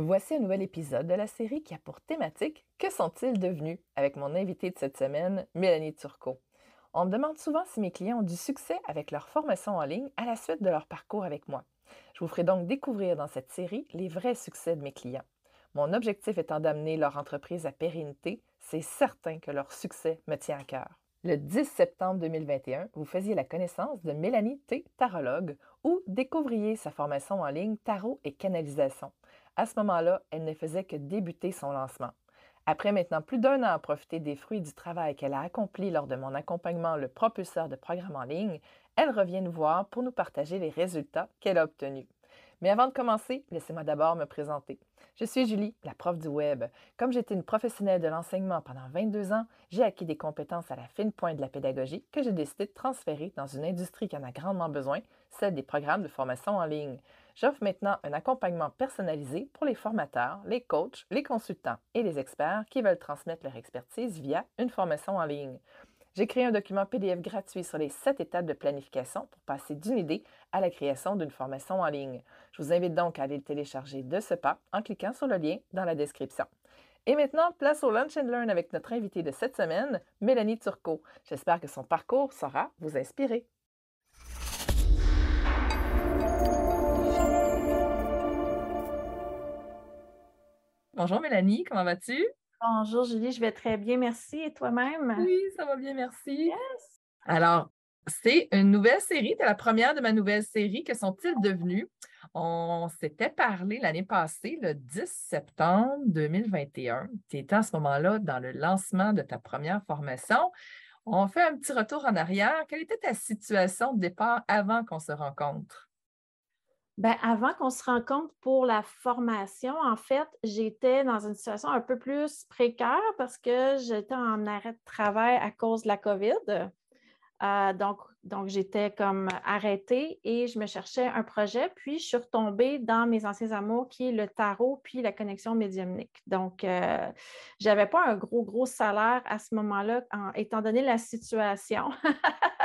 Voici un nouvel épisode de la série qui a pour thématique Que sont-ils devenus? avec mon invité de cette semaine, Mélanie Turcot. On me demande souvent si mes clients ont du succès avec leur formation en ligne à la suite de leur parcours avec moi. Je vous ferai donc découvrir dans cette série les vrais succès de mes clients. Mon objectif étant d'amener leur entreprise à pérennité, c'est certain que leur succès me tient à cœur. Le 10 septembre 2021, vous faisiez la connaissance de Mélanie T. Tarologue ou découvriez sa formation en ligne Tarot et canalisation. À ce moment-là, elle ne faisait que débuter son lancement. Après maintenant plus d'un an à profiter des fruits du travail qu'elle a accompli lors de mon accompagnement le propulseur de programme en ligne, elle revient nous voir pour nous partager les résultats qu'elle a obtenus. Mais avant de commencer, laissez-moi d'abord me présenter. Je suis Julie, la prof du web. Comme j'étais une professionnelle de l'enseignement pendant 22 ans, j'ai acquis des compétences à la fine pointe de la pédagogie que j'ai décidé de transférer dans une industrie qui en a grandement besoin, celle des programmes de formation en ligne. J'offre maintenant un accompagnement personnalisé pour les formateurs, les coachs, les consultants et les experts qui veulent transmettre leur expertise via une formation en ligne. J'ai créé un document PDF gratuit sur les sept étapes de planification pour passer d'une idée à la création d'une formation en ligne. Je vous invite donc à aller le télécharger de ce pas en cliquant sur le lien dans la description. Et maintenant, place au Lunch and Learn avec notre invitée de cette semaine, Mélanie Turcot. J'espère que son parcours saura vous inspirer. Bonjour Mélanie, comment vas-tu? Bonjour Julie, je vais très bien, merci. Et toi-même? Oui, ça va bien, merci. Alors, c'est une nouvelle série, c'est la première de ma nouvelle série. Que sont-ils devenus? On s'était parlé l'année passée, le 10 septembre 2021. Tu étais à ce moment-là dans le lancement de ta première formation. On fait un petit retour en arrière. Quelle était ta situation de départ avant qu'on se rencontre? Bien, avant qu'on se rencontre pour la formation, en fait, j'étais dans une situation un peu plus précaire parce que j'étais en arrêt de travail à cause de la COVID. Euh, donc, donc j'étais comme arrêtée et je me cherchais un projet. Puis, je suis retombée dans mes anciens amours qui est le tarot puis la connexion médiumnique. Donc, euh, je n'avais pas un gros, gros salaire à ce moment-là, étant donné la situation.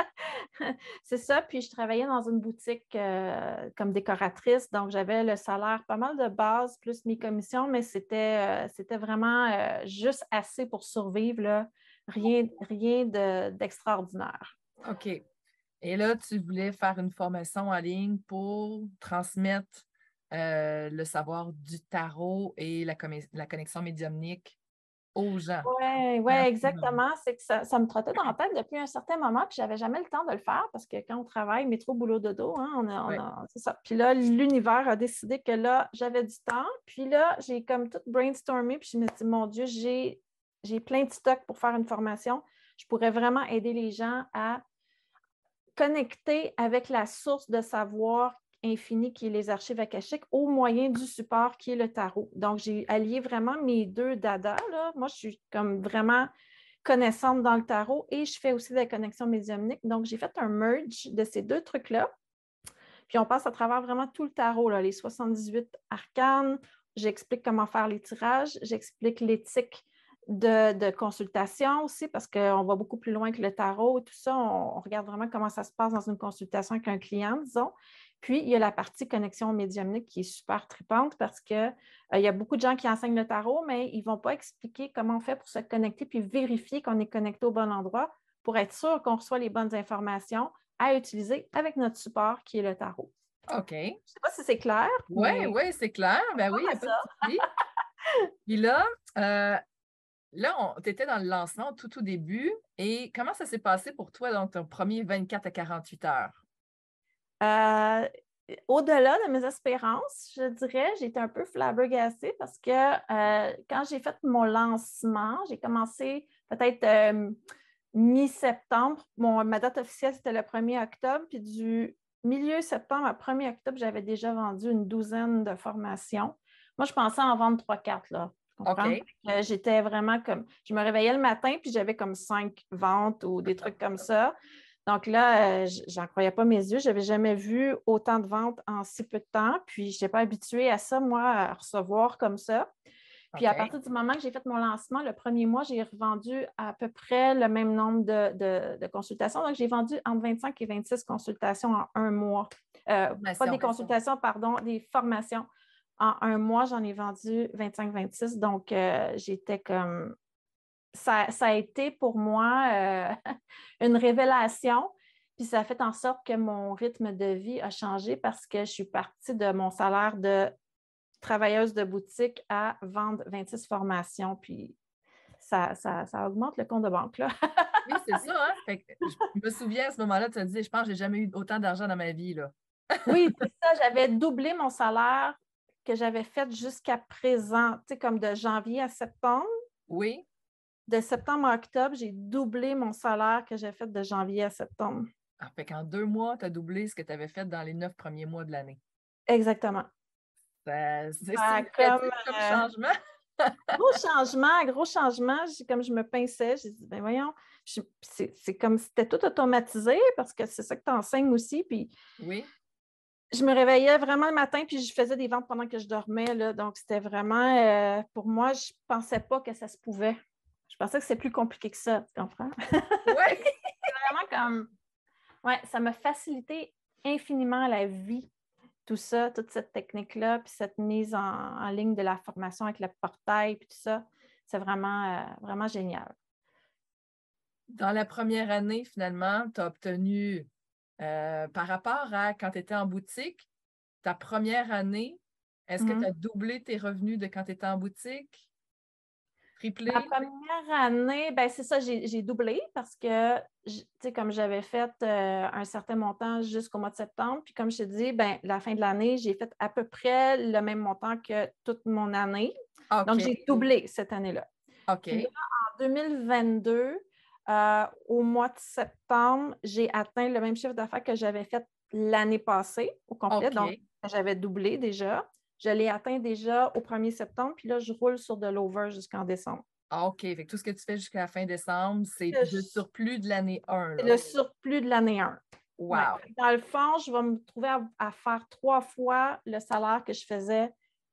c'est ça. Puis je travaillais dans une boutique euh, comme décoratrice. Donc, j'avais le salaire pas mal de base, plus mes commissions, mais c'était, euh, vraiment euh, juste assez pour survivre. Rien, rien d'extraordinaire. OK. Et là, tu voulais faire une formation en ligne pour transmettre le savoir du tarot et la connexion médiumnique aux gens. Oui, ouais, exactement. C'est que ça, me trottait dans la tête depuis un certain moment, puis j'avais jamais le temps de le faire parce que quand on travaille, métro, boulot, dodo, hein, on a, c'est ça. Puis là, l'univers a décidé que là, j'avais du temps. Puis là, j'ai comme tout brainstormé, puis je me suis dit, mon Dieu, j'ai, j'ai plein de stocks pour faire une formation. Je pourrais vraiment aider les gens à connecter avec la source de savoir infini qui est les archives akashiques au moyen du support qui est le tarot. Donc, j'ai allié vraiment mes deux dadas. Là. Moi, je suis comme vraiment connaissante dans le tarot et je fais aussi des connexions médiumniques. Donc, j'ai fait un merge de ces deux trucs-là. Puis, on passe à travers vraiment tout le tarot, là, les 78 arcanes. J'explique comment faire les tirages. J'explique l'éthique de, consultation aussi, parce qu'on va beaucoup plus loin que le tarot et tout ça. on, regarde vraiment comment ça se passe dans une consultation avec un client, disons. Puis, il y a la partie connexion médiumnique qui est super tripante parce qu'il euh, y a beaucoup de gens qui enseignent le tarot, mais ils ne vont pas expliquer comment on fait pour se connecter puis vérifier qu'on est connecté au bon endroit pour être sûr qu'on reçoit les bonnes informations à utiliser avec notre support qui est le tarot. OK. Je ne sais pas si c'est clair. Oui, oui, c'est clair. Ben oui, il y a Puis là, euh, là, tu étais dans le lancement tout, tout début. Et comment ça s'est passé pour toi dans ton premier 24 à 48 heures? Euh, au-delà de mes espérances, je dirais, j'étais un peu flabbergastée parce que euh, quand j'ai fait mon lancement, j'ai commencé peut-être euh, mi-septembre. Ma date officielle, c'était le 1er octobre. Puis du milieu septembre à 1er octobre, j'avais déjà vendu une douzaine de formations. Moi, je pensais en vendre 3-4. J'étais vraiment comme. Je me réveillais le matin, puis j'avais comme cinq ventes ou des trucs comme ça. Donc là, euh, j'en croyais pas mes yeux. Je n'avais jamais vu autant de ventes en si peu de temps. Puis, je n'étais pas habituée à ça, moi, à recevoir comme ça. Puis, à partir du moment que j'ai fait mon lancement, le premier mois, j'ai revendu à peu près le même nombre de, consultations. Donc, j'ai vendu entre 25 et 26 consultations en un mois. Euh, pas des consultations, pardon, des formations En un mois, j'en ai vendu 25-26. Donc, euh, j'étais comme. Ça, a été pour moi euh, une révélation. Puis ça a fait en sorte que mon rythme de vie a changé parce que je suis partie de mon salaire de travailleuse de boutique à vendre 26 formations. Puis ça, ça, augmente le compte de banque. Là. oui, c'est ça. Hein? je me souviens à ce moment-là, tu as dit, je pense que je n'ai jamais eu autant d'argent dans ma vie. Là. oui, c'est ça. J'avais doublé mon salaire que j'avais fait jusqu'à présent, tu sais, comme de janvier à septembre. Oui. De septembre à octobre, j'ai doublé mon salaire que j'ai fait de janvier à septembre. Ah, fait qu'en deux mois, tu as doublé ce que tu avais fait dans les neuf premiers mois de l'année. Exactement. C'est comme, euh, changement. gros changement, gros changement. Comme je me pinçais, j'ai dit, ben voyons, c'est comme si c'était tout automatisé parce que c'est ça que tu enseignes aussi. Puis oui je me réveillais vraiment le matin, puis je faisais des ventes pendant que je dormais. Là, donc, c'était vraiment, euh, pour moi, je ne pensais pas que ça se pouvait. Je pensais que c'était plus compliqué que ça, tu comprends? Oui! c'est vraiment comme, ouais, ça m'a facilité infiniment la vie, tout ça, toute cette technique-là, puis cette mise en, ligne de la formation avec le portail, puis tout ça. C'est vraiment, euh, vraiment génial. Dans la première année, finalement, tu as obtenu euh, par rapport à quand tu étais en boutique, ta première année, est-ce que mm-hmm. tu as doublé tes revenus de quand tu étais en boutique? Triplé? La première année, ben c'est ça, j'ai doublé parce que, tu sais, comme j'avais fait euh, un certain montant jusqu'au mois de septembre, puis comme je te dis, ben, la fin de l'année, j'ai fait à peu près le même montant que toute mon année. Donc, j'ai doublé cette année-là. OK. en 2022, euh, au mois de septembre, j'ai atteint le même chiffre d'affaires que j'avais fait l'année passée au complet. Donc, j'avais doublé déjà. Je l'ai atteint déjà au 1er septembre, puis là, je roule sur de l'over jusqu'en décembre. Ah, OK. Fait tout ce que tu fais jusqu'à la fin décembre, c'est le surplus de l'année 1. C'est le surplus de l'année 1. Wow. Dans le fond, je vais me trouver à, faire trois fois le salaire que je faisais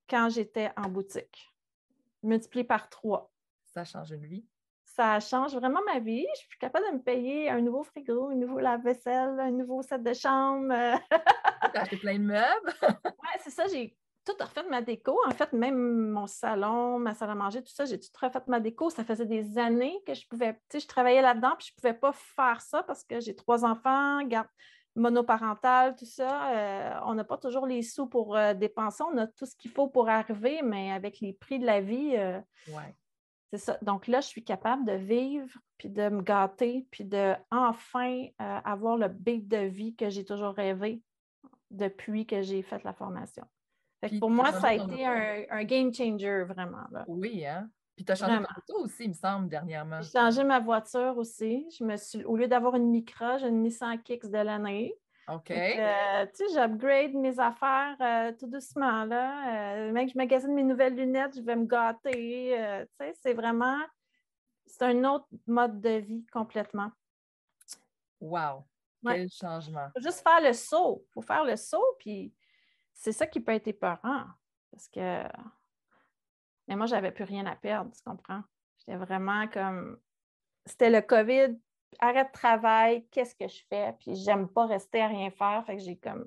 quand j'étais en boutique. Multiplié par trois. Ça change une vie ça change vraiment ma vie. Je suis capable de me payer un nouveau frigo, un nouveau lave-vaisselle, un nouveau set de chambre. T'as acheté plein de meubles? oui, c'est ça. J'ai tout refait ma déco. En fait, même mon salon, ma salle à manger, tout ça, j'ai tout refait ma déco. Ça faisait des années que je pouvais, tu sais, je travaillais là-dedans, puis je ne pouvais pas faire ça parce que j'ai trois enfants, garde monoparental, tout ça. Euh, on n'a pas toujours les sous pour euh, dépenser. On a tout ce qu'il faut pour arriver, mais avec les prix de la vie, euh, ouais. C'est ça. Donc là, je suis capable de vivre, puis de me gâter, puis de enfin euh, avoir le beat de vie que j'ai toujours rêvé depuis que j'ai fait la formation. pour moi, ça a été un, game changer, vraiment. Oui, hein? Puis tu as changé ta voiture aussi, il me semble, dernièrement. J'ai changé ma voiture aussi. Je me suis, au lieu d'avoir une Micra, j'ai une Nissan Kicks de l'année. OK. Euh, tu sais, j'upgrade mes affaires euh, tout doucement. Là. Euh, même que je magasine mes nouvelles lunettes, je vais me gâter. tu sais, c'est vraiment. C'est un autre mode de vie complètement. Wow! Quel changement. Il faut juste faire le saut. Il faut faire le saut, puis c'est ça qui peut être épeurant. Parce que. Mais moi, j'avais plus rien à perdre, tu comprends? J'étais vraiment comme. C'était le COVID, arrête de travail, qu'est-ce que je fais? Puis j'aime pas rester à rien faire. Fait que j'ai comme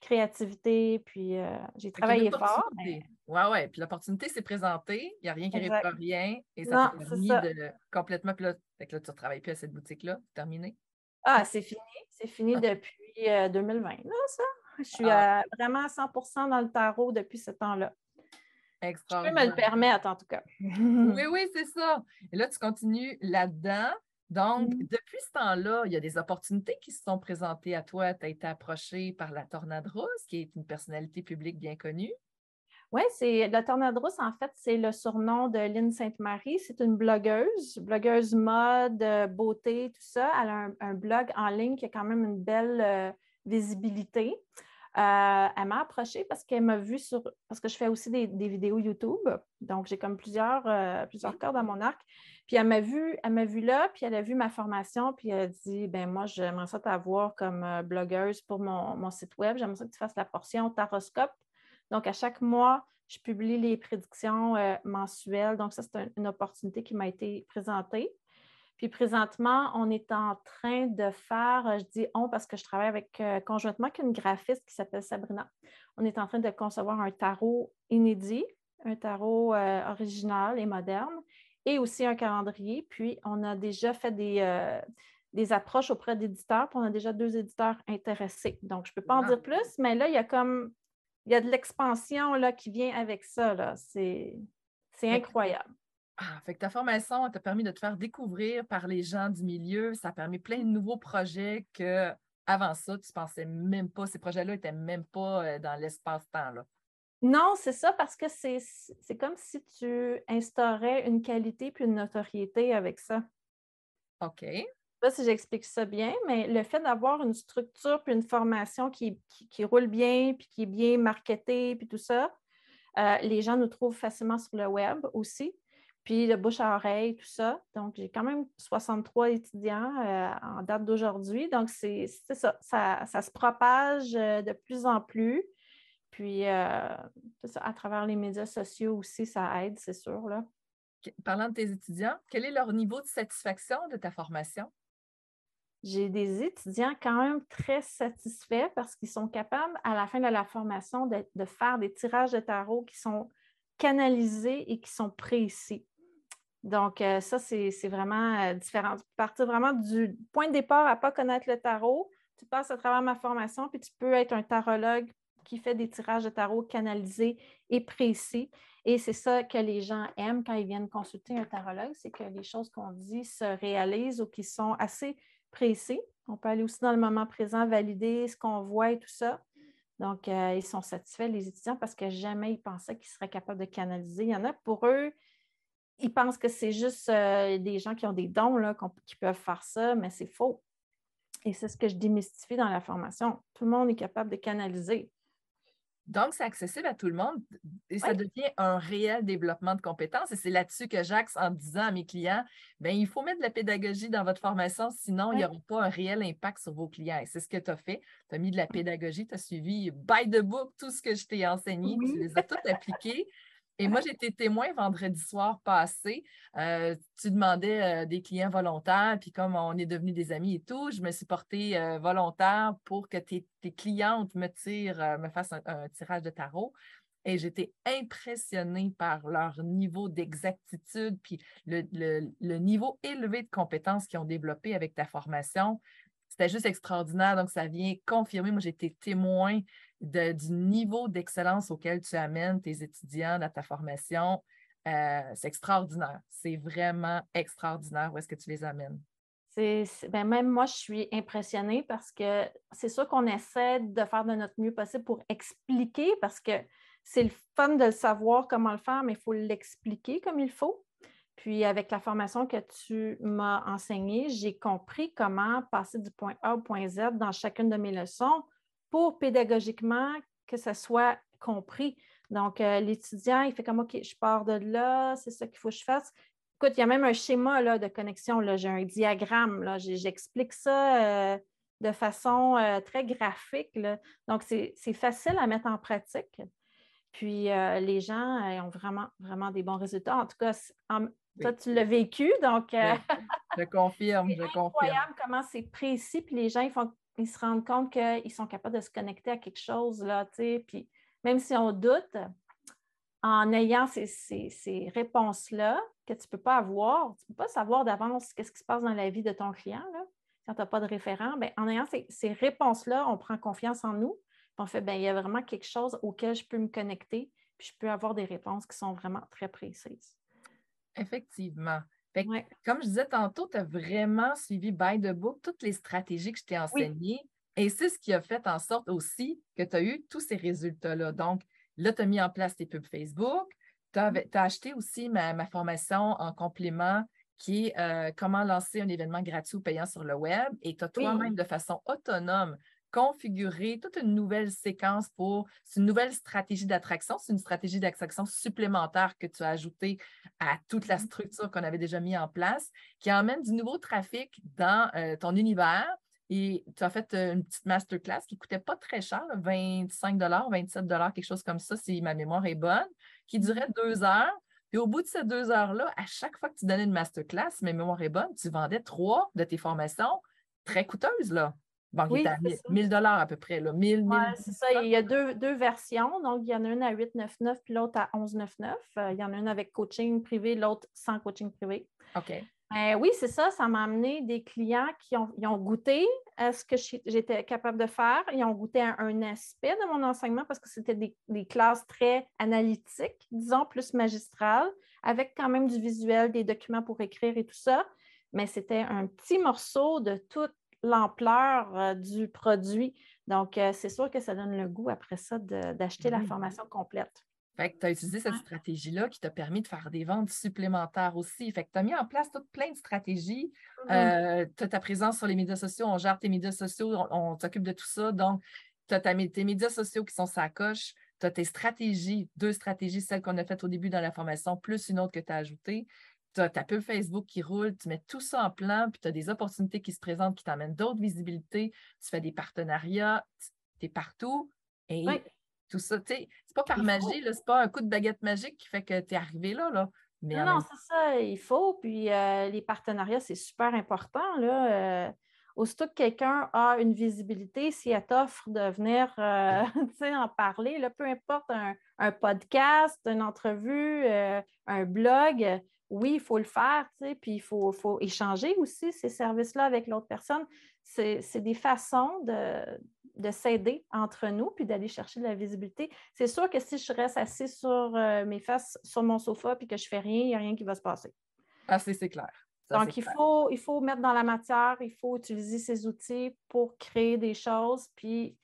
créativité, puis euh, j'ai travaillé fort. Oui, Oui, oui. Puis l'opportunité s'est présentée, il n'y a rien qui arrive rien. Et ça t'a permis de complètement. Puis là, fait que là, tu ne travailles plus à cette boutique-là, terminé. Ah, c'est fini. C'est fini ah. depuis 2020, euh, là, ça. Je suis ah. vraiment à 100% dans le tarot depuis ce temps-là. Je peux me le permettre, en tout cas. oui, oui, c'est ça. Et là, tu continues là-dedans. Donc, mmh. depuis ce temps-là, il y a des opportunités qui se sont présentées à toi. Tu as été approchée par la Tornade Rousse, qui est une personnalité publique bien connue. Oui, c'est la Tornade Rousse, en fait, c'est le surnom de Lynne Sainte-Marie. C'est une blogueuse, blogueuse mode, euh, beauté, tout ça. Elle a un, blog en ligne qui a quand même une belle euh, visibilité. Euh, elle m'a approchée parce qu'elle m'a vu sur. Parce que je fais aussi des, vidéos YouTube. Donc, j'ai comme plusieurs, plusieurs cordes à mon arc. Puis elle m'a vu, elle m'a vu là, puis elle a vu ma formation, puis elle a dit ben moi, j'aimerais ça t'avoir comme euh, blogueuse pour mon, site web. J'aimerais ça que tu fasses la portion taroscope. Donc, à chaque mois, je publie les prédictions euh, mensuelles. Donc, ça, c'est une opportunité qui m'a été présentée. Puis présentement, on est en train de faire, euh, je dis on parce que je travaille avec conjointement avec une graphiste qui s'appelle Sabrina. On est en train de concevoir un tarot inédit, un tarot original et moderne, et aussi un calendrier. Puis on a déjà fait des, des approches auprès d'éditeurs, puis on a déjà deux éditeurs intéressés. Donc, je ne peux pas en dire plus, mais là, il y a comme il y a de l'expansion qui vient avec ça. C'est incroyable. Ah, fait que ta formation t'a permis de te faire découvrir par les gens du milieu. Ça a permis plein de nouveaux projets que avant ça, tu ne pensais même pas, ces projets-là n'étaient même pas euh, dans l'espace-temps. Non, c'est ça, parce que c'est comme si tu instaurais une qualité puis une notoriété avec ça. OK. Je ne sais pas si j'explique ça bien, mais le fait d'avoir une structure puis une formation qui, qui, roule bien, puis qui est bien marketée, puis tout ça, euh, les gens nous trouvent facilement sur le web aussi puis le bouche à oreille, tout ça. Donc, j'ai quand même 63 étudiants euh, en date d'aujourd'hui. Donc, c'est ça, ça, se propage euh, de plus en plus. Puis, euh, ça, à travers les médias sociaux aussi, ça aide, c'est sûr. Là. Parlant de tes étudiants, quel est leur niveau de satisfaction de ta formation? J'ai des étudiants quand même très satisfaits parce qu'ils sont capables, à la fin de la formation, de, de faire des tirages de tarot qui sont canalisés et qui sont précis. Donc, euh, ça, c'est vraiment euh, différent. Tu partir vraiment du point de départ à ne pas connaître le tarot. Tu passes à travers ma formation, puis tu peux être un tarologue qui fait des tirages de tarot canalisés et précis. Et c'est ça que les gens aiment quand ils viennent consulter un tarologue, c'est que les choses qu'on dit se réalisent ou qui sont assez précis. On peut aller aussi dans le moment présent, valider ce qu'on voit et tout ça. Donc, euh, ils sont satisfaits, les étudiants, parce que jamais ils pensaient qu'ils seraient capables de canaliser. Il y en a pour eux, ils pensent que c'est juste euh, des gens qui ont des dons là, qui peuvent faire ça, mais c'est faux. Et c'est ce que je démystifie dans la formation. Tout le monde est capable de canaliser. Donc, c'est accessible à tout le monde et ça devient un réel développement de compétences. Et c'est là-dessus que j'axe en disant à mes clients, bien, il faut mettre de la pédagogie dans votre formation, sinon il n'y aura pas un réel impact sur vos clients. Et c'est ce que tu as fait. Tu as mis de la pédagogie, tu as suivi by the book tout ce que je t'ai enseigné, tu les as toutes appliquées. Et moi, j'étais témoin vendredi soir passé. Euh, tu demandais euh, des clients volontaires, puis comme on est devenus des amis et tout, je me suis portée euh, volontaire pour que tes, clientes me tirent, me fassent un, tirage de tarot. Et j'étais impressionnée par leur niveau d'exactitude, puis le, le, niveau élevé de compétences qu'ils ont développé avec ta formation. C'était juste extraordinaire. Donc, ça vient confirmer. Moi, j'étais témoin du niveau d'excellence auquel tu amènes tes étudiants dans ta formation. Euh, c'est extraordinaire. C'est vraiment extraordinaire où est-ce que tu les amènes. Ben même moi, je suis impressionnée parce que c'est sûr qu'on essaie de faire de notre mieux possible pour expliquer parce que c'est le fun de le savoir comment le faire, mais il faut l'expliquer comme il faut. Puis avec la formation que tu m'as enseignée, j'ai compris comment passer du point A au point Z dans chacune de mes leçons pour pédagogiquement que ça soit compris. Donc, euh, l'étudiant, il fait comme OK, je pars de là, c'est ça qu'il faut que je fasse. Écoute, il y a même un schéma là, de connexion, là, j'ai un diagramme, là, j'explique ça euh, de façon euh, très graphique. Donc, c'est facile à mettre en pratique. Puis, les gens ont vraiment, vraiment des bons résultats. En tout cas, toi, tu l'as vécu, donc. je confirme, je confirme. C'est incroyable comment c'est précis, puis les gens, ils font ils se rendent compte qu'ils sont capables de se connecter à quelque chose, là, puis même si on doute, en ayant ces, réponses-là que tu ne peux pas avoir, tu ne peux pas savoir d'avance qu'est-ce qui se passe dans la vie de ton client, là, quand tu n'as pas de référent, bien, en ayant ces, réponses-là, on prend confiance en nous, on fait, bien, il y a vraiment quelque chose auquel je peux me connecter, puis je peux avoir des réponses qui sont vraiment très précises. Effectivement. Comme je disais tantôt, tu as vraiment suivi by the book toutes les stratégies que je t'ai enseignées. Et c'est ce qui a fait en sorte aussi que tu as eu tous ces résultats-là. Donc, là, tu as mis en place tes pubs Facebook. Tu as, acheté aussi ma, formation en complément qui est euh, comment lancer un événement gratuit ou payant sur le web. Et tu as toi-même, de façon autonome, configurer toute une nouvelle séquence pour, c'est une nouvelle stratégie d'attraction, c'est une stratégie d'attraction supplémentaire que tu as ajoutée à toute la mm-hmm. structure qu'on avait déjà mis en place, qui emmène du nouveau trafic dans euh, ton univers. Et tu as fait euh, une petite masterclass qui ne coûtait pas très cher, 25 27 quelque chose comme ça, si ma mémoire est bonne, qui durait deux heures. Puis au bout de ces deux heures-là, à chaque fois que tu donnais une masterclass, si ma mémoire est bonne, tu vendais trois de tes formations très coûteuses, là. Bon, oui, à 1000 dollars à peu près, là. 1000, c'est ça. Il y a deux, deux, versions. Donc, il y en a une à 899 puis l'autre à 1199. Euh, il y en a une avec coaching privé, l'autre sans coaching privé. OK. Ben oui, c'est ça. Ça m'a amené des clients qui ont, ont goûté à ce que j'étais capable de faire. Ils ont goûté à un aspect de mon enseignement parce que c'était des, des, classes très analytiques, disons, plus magistrales, avec quand même du visuel, des documents pour écrire et tout ça. Mais c'était un petit morceau de toute l'ampleur euh, du produit. Donc, euh, c'est sûr que ça donne le goût après ça d'acheter la formation complète. Fait que tu as utilisé cette stratégie-là qui t'a permis de faire des ventes supplémentaires aussi. Fait que tu as mis en place toute plein de stratégies. Mm-hmm. Euh, tu as ta présence sur les médias sociaux, on gère tes médias sociaux, on, s'occupe de tout ça. Donc, tu as tes médias sociaux qui sont sa coche, tu as tes stratégies, deux stratégies, celles qu'on a faites au début dans la formation, plus une autre que tu as ajoutée tu as ta pub Facebook qui roule, tu mets tout ça en plan, puis tu as des opportunités qui se présentent, qui t'amènent d'autres visibilités, tu fais des partenariats, tu es partout. Et tout ça, tu sais, c'est pas par magie, ce c'est pas un coup de baguette magique qui fait que tu es arrivé là. là. non, non, c'est ça, il faut. Puis euh, les partenariats, c'est super important. Là. Euh, aussitôt que quelqu'un a une visibilité, si elle t'offre de venir euh, en parler, là, peu importe un, un, podcast, une entrevue, un blog, oui, il faut le faire, puis il faut, échanger aussi ces services-là avec l'autre personne. C'est des façons de, s'aider entre nous, puis d'aller chercher de la visibilité. C'est sûr que si je reste assis sur euh, mes fesses sur mon sofa, puis que je ne fais rien, il n'y a rien qui va se passer. Ah, c'est clair. Donc, il faut, il faut mettre dans la matière, il faut utiliser ces outils pour créer des choses, puis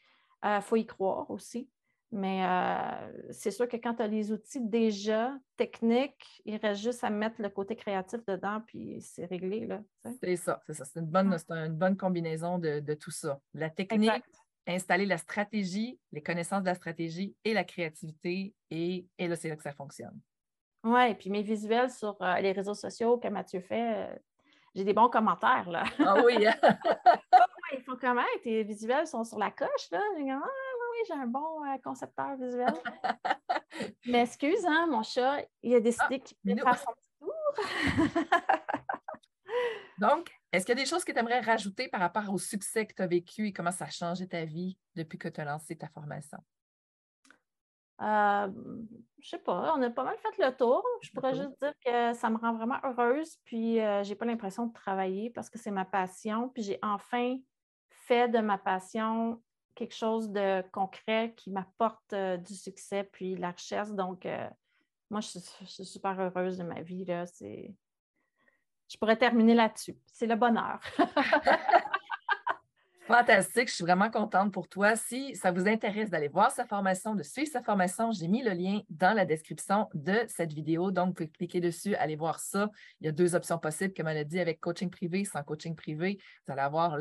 il euh, faut y croire aussi. Mais euh, c'est sûr que quand tu as les outils déjà techniques, il reste juste à mettre le côté créatif dedans, puis c'est réglé. C'est ça, c'est ça. C'est une bonne, une bonne combinaison de, tout ça. La technique, installer la stratégie, les connaissances de la stratégie et la créativité, et, et là, c'est là que ça fonctionne. Oui, et puis mes visuels sur euh, les réseaux sociaux que Mathieu fait, euh, j'ai des bons commentaires. Là. Ah oui! Ils font comment? Tes visuels sont sur la coche. Là j'ai un bon euh, concepteur visuel. Mais excuse, hein, mon chat, il a décidé ah, qu'il voulait faire son petit tour. Donc, est-ce qu'il y a des choses que tu aimerais rajouter par rapport au succès que tu as vécu et comment ça a changé ta vie depuis que tu as lancé ta formation? Euh, je sais pas, on a pas mal fait le tour. Je pourrais juste dire que ça me rend vraiment heureuse, puis euh, j'ai pas l'impression de travailler parce que c'est ma passion, puis j'ai enfin fait de ma passion quelque chose de concret qui m'apporte euh, du succès puis la richesse. Donc, euh, moi, je suis, super heureuse de ma vie. Là. Je pourrais terminer là-dessus. C'est le bonheur. Fantastique, je suis vraiment contente pour toi. Si ça vous intéresse d'aller voir sa formation, de suivre sa formation, j'ai mis le lien dans la description de cette vidéo. Donc, vous pouvez cliquer dessus, aller voir ça. Il y a deux options possibles, comme elle a dit, avec coaching privé, sans coaching privé. Vous allez avoir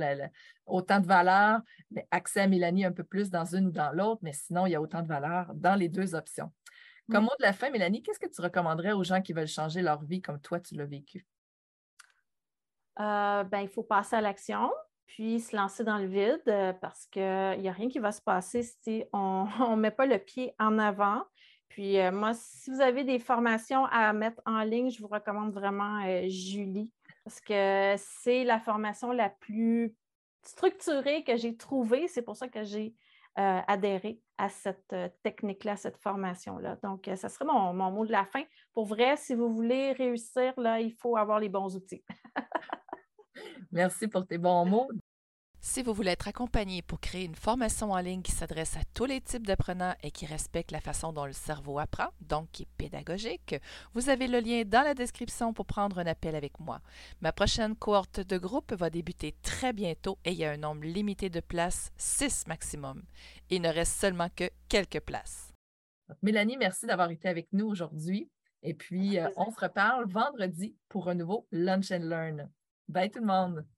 autant de valeur, mais accès à Mélanie un peu plus dans une ou dans l'autre, mais sinon, il y a autant de valeur dans les deux options. Comme mot de la fin, Mélanie, qu'est-ce que tu recommanderais aux gens qui veulent changer leur vie comme toi, tu l'as vécu? Euh, ben, il faut passer à l'action puis se lancer dans le vide euh, parce qu'il n'y a rien qui va se passer si on ne met pas le pied en avant. Puis euh, moi, si vous avez des formations à mettre en ligne, je vous recommande vraiment euh, Julie parce que c'est la formation la plus structurée que j'ai trouvée. C'est pour ça que j'ai adhéré à cette technique-là, cette formation-là. Donc, ça serait mon, mon, mot de la fin. Pour vrai, si vous voulez réussir, là, il faut avoir les bons outils. Merci pour tes bons mots. Si vous voulez être accompagné pour créer une formation en ligne qui s'adresse à tous les types d'apprenants et qui respecte la façon dont le cerveau apprend, donc qui est pédagogique, vous avez le lien dans la description pour prendre un appel avec moi. Ma prochaine cohorte de groupe va débuter très bientôt et il y a un nombre limité de places, 6 maximum. Il ne reste seulement que quelques places. Mélanie, merci d'avoir été avec nous aujourd'hui. Et puis, euh, on se reparle vendredi pour un nouveau Lunch and Learn. bij in mijn handen.